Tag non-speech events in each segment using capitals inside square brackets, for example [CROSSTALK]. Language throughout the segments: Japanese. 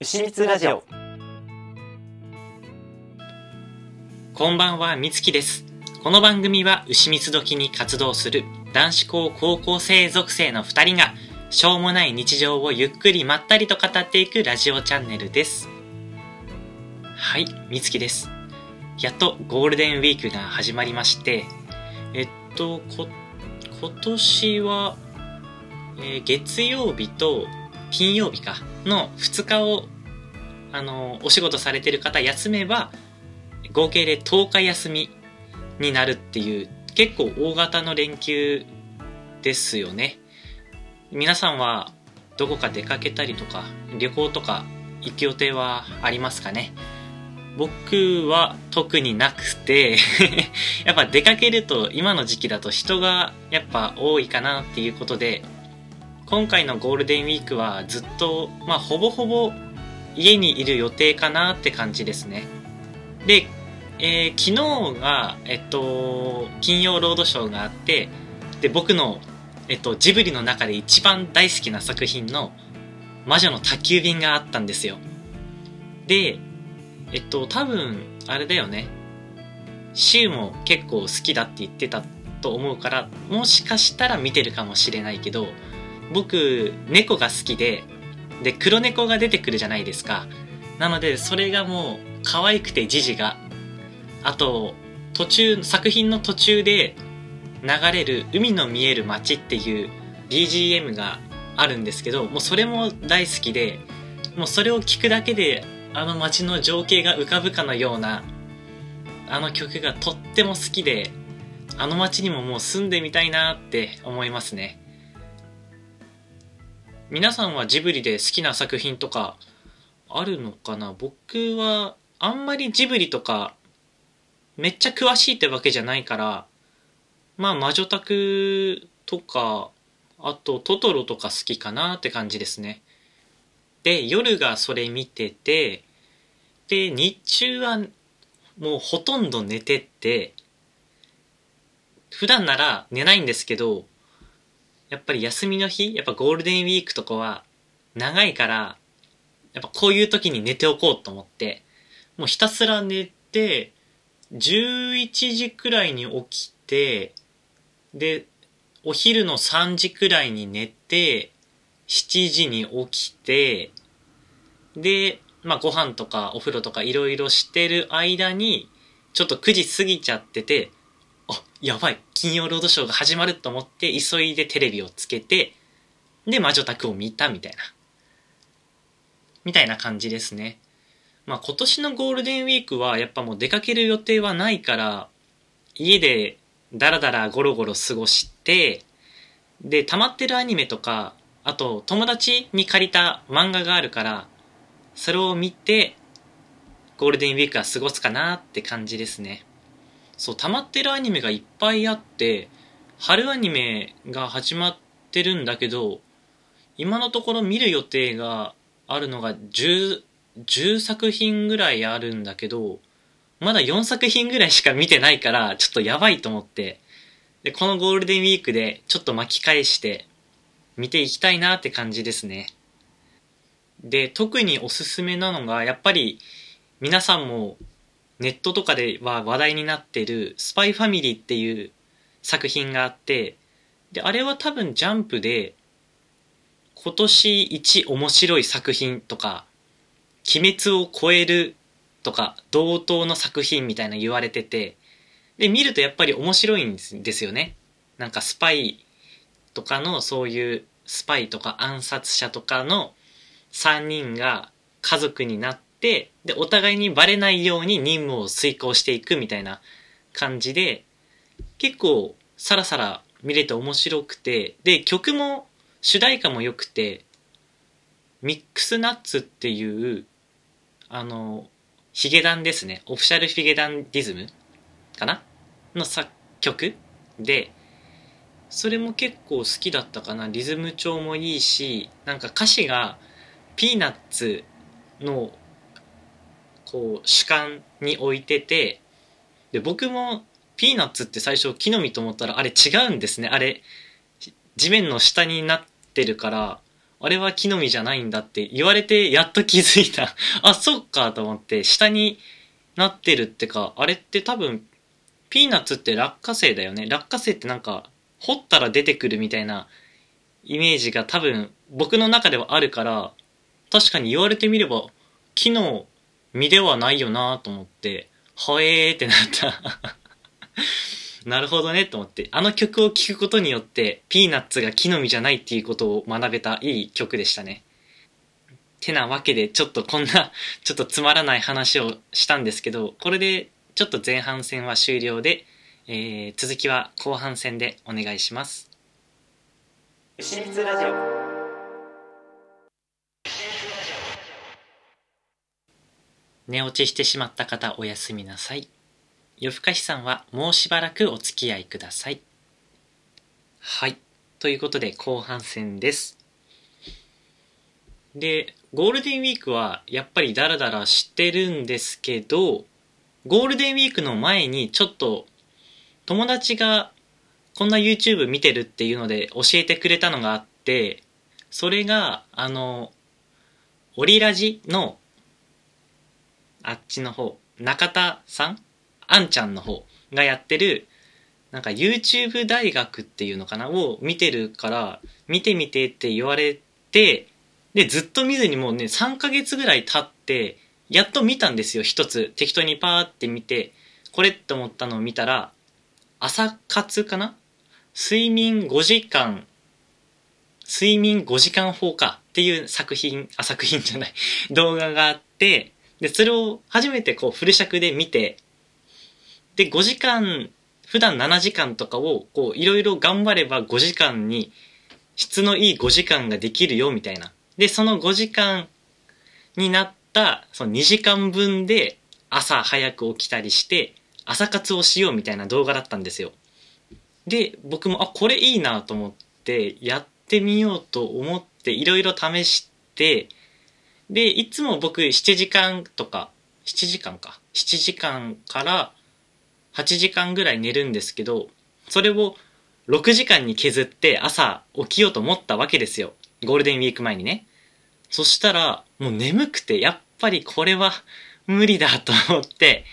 牛光ラジオこんばんは、みつきです。この番組は牛蜜時に活動する男子校高校生属性の2人がしょうもない日常をゆっくりまったりと語っていくラジオチャンネルです。はい、みつきです。やっとゴールデンウィークが始まりまして、えっと、こ、今年は、えー月曜日と金曜日かの2日をあのお仕事されてる方休めば合計で10日休みになるっていう結構大型の連休ですよね。皆さんはどこか出かけたりとか旅行とか行く予定はありますかね？僕は特になくて [LAUGHS] やっぱ出かけると今の時期だと人がやっぱ多いかなっていうことで今回のゴールデンウィークはずっとまあほぼほぼ家にいる予定かなって感じですね。で、えー昨日が、えっと、金曜ロードショーがあってで僕の、えっと、ジブリの中で一番大好きな作品の「魔女の宅急便」があったんですよ。でえっと多分あれだよね。シウも結構好きだって言ってたと思うからもしかしたら見てるかもしれないけど僕猫が好きでで黒猫が出てくるじゃないですか。なのでそれがもう可愛くてジジが。あと途中作品の途中で流れる「海の見える街」っていう BGM があるんですけどもうそれも大好きでもうそれを聞くだけであの街の情景が浮かぶかのようなあの曲がとっても好きであの街にももう住んでみたいなって思いますね。皆さんはジブリで好きな作品とかあるのかな？僕はあんまりジブリとかめっちゃ詳しいってわけじゃないからまあ魔女宅とかあとトトロとか好きかなって感じですね。で夜がそれ見ててで日中はもうほとんど寝てって普段なら寝ないんですけどやっぱり休みの日やっぱゴールデンウィークとかは長いからやっぱこういう時に寝ておこうと思ってもうひたすら寝て11時くらいに起きてでお昼の3時くらいに寝て7時に起きてでまあご飯とかお風呂とかいろいろしてる間にちょっと9時過ぎちゃっててあやばい。金曜ロードショーが始まると思って急いでテレビをつけてで魔女宅を見たみたいな。みたいな感じですね。まあ今年のゴールデンウィークはやっぱもう出かける予定はないから家でダラダラゴロゴロ過ごしてで溜まってるアニメとかあと友達に借りた漫画があるからそれを見てゴールデンウィークは過ごすかなって感じですね。そう溜まってるアニメがいっぱいあって春アニメが始まってるんだけど今のところ見る予定があるのが 10, 10作品ぐらいあるんだけどまだ4作品ぐらいしか見てないからちょっとやばいと思ってでこのゴールデンウィークでちょっと巻き返して見ていきたいなって感じですね。で特におすすめなのがやっぱり皆さんもネットとかでは話題になってる「スパイファミリー」っていう作品があってであれは多分ジャンプで今年一面白い作品とか「鬼滅を超える」とか同等の作品みたいな言われててで見るとやっぱり面白いんですよね。なんかスパイとかのそういうスパイとか暗殺者とかの3人が家族になってでお互いにバレないように任務を遂行していくみたいな感じで結構さらさら見れて面白くてで曲も主題歌も良くてミックスナッツっていうあのヒゲダンですね。オフィシャルヒゲダンディズムかな？の作曲でそれも結構好きだったかな。リズム調もいいしなんか歌詞がピーナッツのこう主観に置いててで僕もピーナッツって最初木の実と思ったらあれ違うんですねあれ地面の下になってるからあれは木の実じゃないんだって言われてやっと気づいた。[LAUGHS] あ、そっかと思って、下になってるってか、あれって多分、ピーナッツって落花生だよね。落花生ってなんか、掘ったら出てくるみたいなイメージが多分僕の中ではあるから、確かに言われてみれば、木の実ではないよなと思って、はえーってなった [LAUGHS] なるほどねと思って、あの曲を聴くことによって、ピーナッツが木の実じゃないっていうことを学べたいい曲でしたね。てなわけで、ちょっとこんな、[LAUGHS] ちょっとつまらない話をしたんですけど、これでちょっと前半戦は終了で、えー、続きは後半戦でお願いします。牛ラジオ寝落ちしてしまった方おやすみなさい。夜更かしさんはもうしばらくお付き合いください。はい。ということで後半戦です。で、ゴールデンウィークはやっぱりダラダラしてるんですけど、ゴールデンウィークの前にちょっと友達がこんな YouTube 見てるっていうので教えてくれたのがあって、それが、あの、オリラジのあっちの方、中田さん？あんちゃんの方がやってる、なんか YouTube 大学っていうのかな？を見てるから、見てみてって言われて、で、ずっと見ずにもうね、3ヶ月ぐらい経って、やっと見たんですよ、一つ。適当にパーって見て、これって思ったのを見たら、朝活かな？睡眠5時間、睡眠5時間法かっていう作品、あ、作品じゃない。動画があって、で、それを初めてこうフル尺で見て、で、5時間、普段7時間とかを、こう、いろいろ頑張れば5時間に、質のいい5時間ができるよ、みたいな。で、その5時間になった、その2時間分で、朝早く起きたりして、朝活をしようみたいな動画だったんですよ。で、僕も、あ、これいいなと思って、やってみようと思って、いろいろ試して、で、いつも僕7時間とか、7時間か。7時間から8時間ぐらい寝るんですけど、それを6時間に削って朝起きようと思ったわけですよ。ゴールデンウィーク前にね。そしたら、もう眠くて、やっぱりこれは無理だと思って、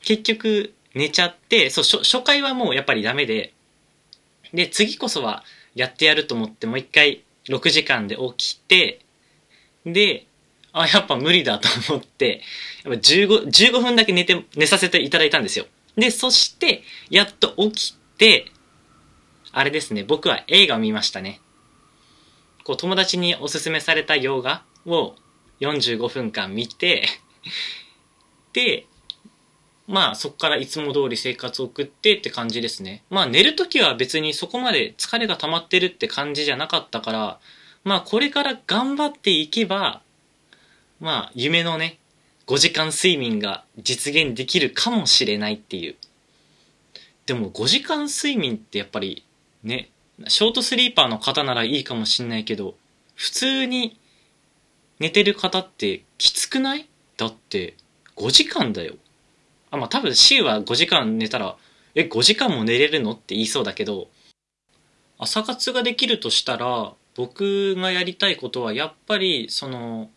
結局寝ちゃって、そう、初回はもうやっぱりダメで、で、次こそはやってやると思ってもう一回6時間で起きて、で、あ、やっぱ無理だと思って、やっぱ15、15分だけ寝て、寝させていただいたんですよ。で、そして、やっと起きて、あれですね、僕は映画を見ましたね。こう、友達におすすめされた洋画を45分間見てで、まあそこからいつも通り生活を送ってって感じですね。まあ寝るときは別にそこまで疲れが溜まってるって感じじゃなかったから、まあこれから頑張っていけば、まあ夢のね、5時間睡眠が実現できるかもしれないっていう。でも5時間睡眠ってやっぱりね、ショートスリーパーの方ならいいかもしんないけど、普通に寝てる方ってきつくない？だって5時間だよ。あ、まあ多分 C は5時間寝たら、え、5時間も寝れるのって言いそうだけど、朝活ができるとしたら、僕がやりたいことはやっぱりその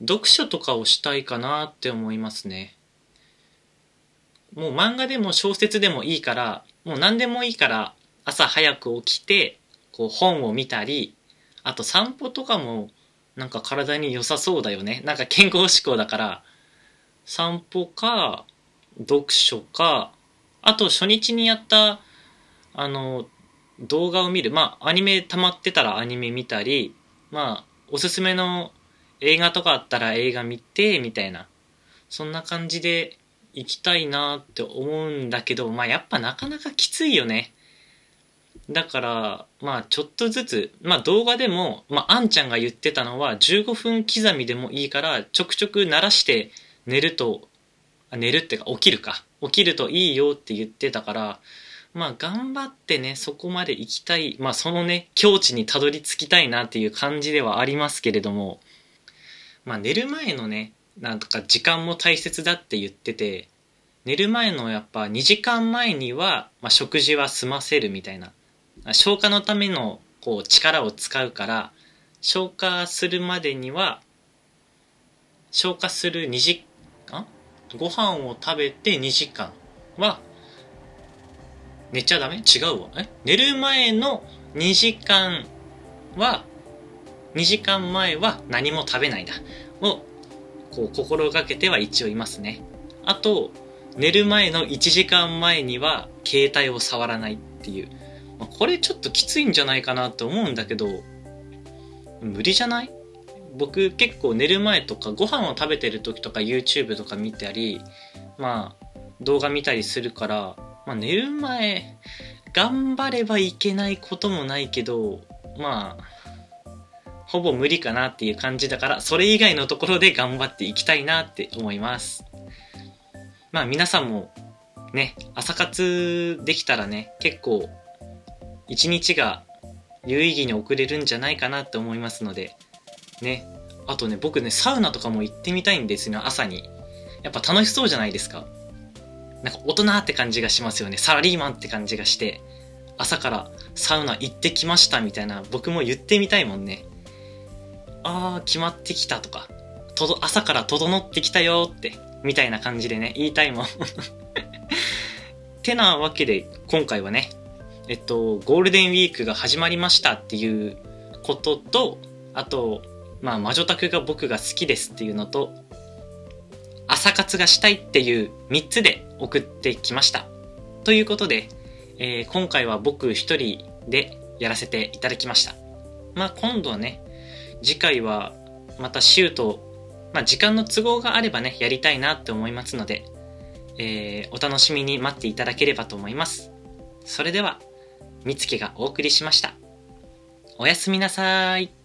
読書とかをしたいかなって思いますね。もう漫画でも小説でもいいから、もう何でもいいから朝早く起きて、こう本を見たり、あと散歩とかもなんか体に良さそうだよね。なんか健康志向だから、散歩か、読書か、あと初日にやった、あの、動画を見る。まあ、アニメ溜まってたらアニメ見たり、まあ、おすすめの映画とかあったら映画見て、みたいな。そんな感じで行きたいなって思うんだけど、まあやっぱなかなかきついよね。だから、まあちょっとずつ、まあ動画でも、まああんちゃんが言ってたのは15分刻みでもいいからちょくちょく鳴らして寝ると、寝るってか起きるか。起きるといいよって言ってたから、まあ頑張ってね、そこまで行きたい、まあそのね、境地にたどり着きたいなっていう感じではありますけれども、まあ寝る前のね、なんとか時間も大切だって言ってて、寝る前のやっぱ2時間前には、まあ、食事は済ませるみたいな。消化のためのこう力を使うから、消化するまでには消化する2時間ご飯を食べて2時間は寝ちゃダメ？違うわ。え？寝る前の2時間は2時間前は何も食べないだ。をこう心がけては一応いますね。あと寝る前の1時間前には携帯を触らないっていう、ま、これちょっときついんじゃないかなと思うんだけど無理じゃない？僕結構寝る前とかご飯を食べてる時とか YouTube とか見たりまあ動画見たりするから、まあ、寝る前頑張ればいけないこともないけどまあほぼ無理かなっていう感じだからそれ以外のところで頑張っていきたいなって思います。まあ皆さんもね朝活できたらね結構一日が有意義に送れるんじゃないかなって思いますのでね。あとね僕ねサウナとかも行ってみたいんですよ朝に。やっぱ楽しそうじゃないですか。なんか大人って感じがしますよね。サラリーマンって感じがして朝からサウナ行ってきましたみたいな僕も言ってみたいもんね。あー決まってきたとか。と朝から整ってきたよってみたいな感じでね言いたいもん。[LAUGHS] てなわけで今回はねえっとゴールデンウィークが始まりましたっていうこととあとまあ魔女宅が僕が好きですっていうのと朝活がしたいっていう3つで送ってきました。ということで、えー、今回は僕一人でやらせていただきました。まあ今度はね次回はまたシュートまあ時間の都合があればねやりたいなって思いますので、えー、お楽しみに待っていただければと思います。それではみつけがお送りしました。おやすみなさい。